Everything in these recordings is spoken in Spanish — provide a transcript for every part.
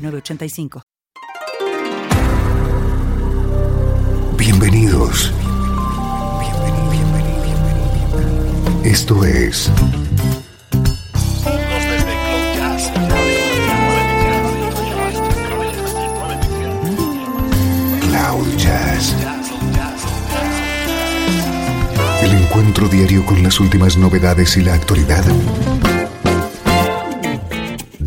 985. Bienvenidos. Esto es Cloud Jazz. El encuentro diario con las últimas novedades y la actualidad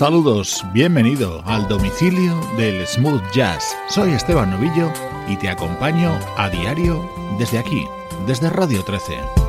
Saludos, bienvenido al domicilio del Smooth Jazz. Soy Esteban Novillo y te acompaño a diario desde aquí, desde Radio 13.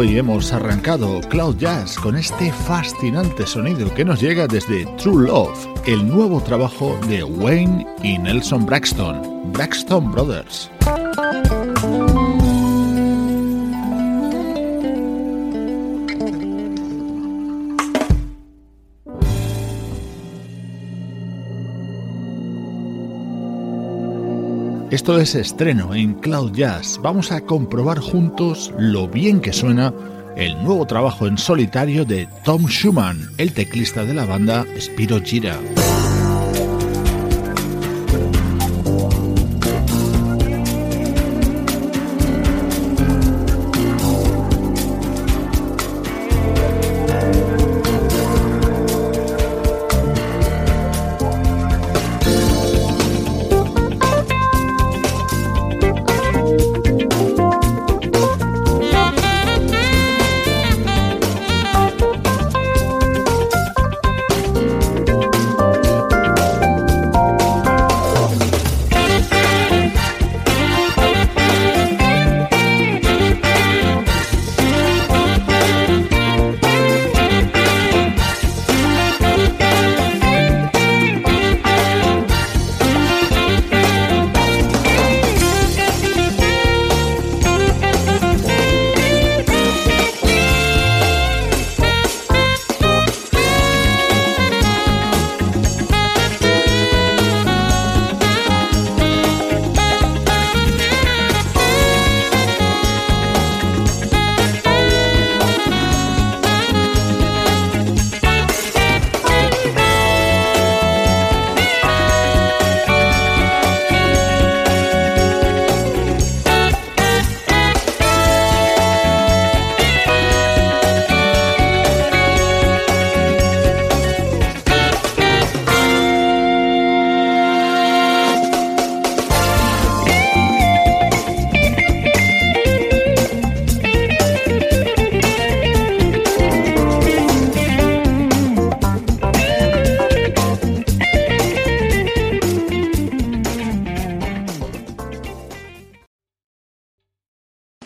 Hoy hemos arrancado Cloud Jazz con este fascinante sonido que nos llega desde True Love, el nuevo trabajo de Wayne y Nelson Braxton, Braxton Brothers. Esto es estreno en Cloud Jazz. Vamos a comprobar juntos lo bien que suena el nuevo trabajo en solitario de Tom Schumann, el teclista de la banda Spiro Gira.